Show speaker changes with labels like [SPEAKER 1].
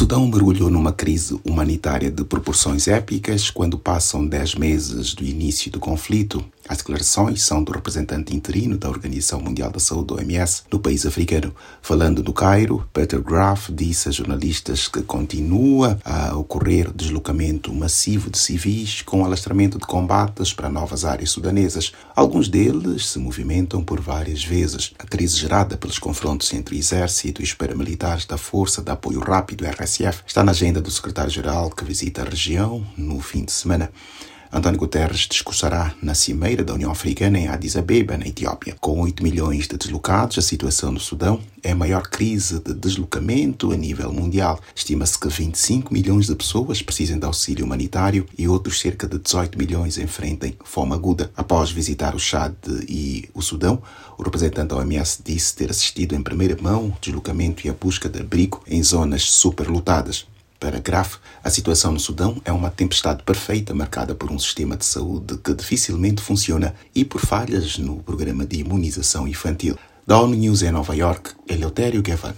[SPEAKER 1] Sudão mergulhou numa crise humanitária de proporções épicas quando passam 10 meses do início do conflito. As declarações são do representante interino da Organização Mundial da Saúde, OMS, no país africano. Falando do Cairo, Peter Graf disse a jornalistas que continua a ocorrer deslocamento massivo de civis com alastramento de combates para novas áreas sudanesas. Alguns deles se movimentam por várias vezes. A crise gerada pelos confrontos entre o exército e os paramilitares da Força de Apoio Rápido RSF está na agenda do secretário-geral que visita a região no fim de semana. António Guterres discursará na Cimeira da União Africana em Addis Abeba, na Etiópia. Com 8 milhões de deslocados, a situação no Sudão é a maior crise de deslocamento a nível mundial. Estima-se que 25 milhões de pessoas precisem de auxílio humanitário e outros cerca de 18 milhões enfrentem fome aguda. Após visitar o Chad e o Sudão, o representante da OMS disse ter assistido em primeira mão o deslocamento e a busca de abrigo em zonas superlotadas. Para Graf, a situação no Sudão é uma tempestade perfeita marcada por um sistema de saúde que dificilmente funciona e por falhas no programa de imunização infantil. Da ONU News em Nova York, Eleutério Gavan.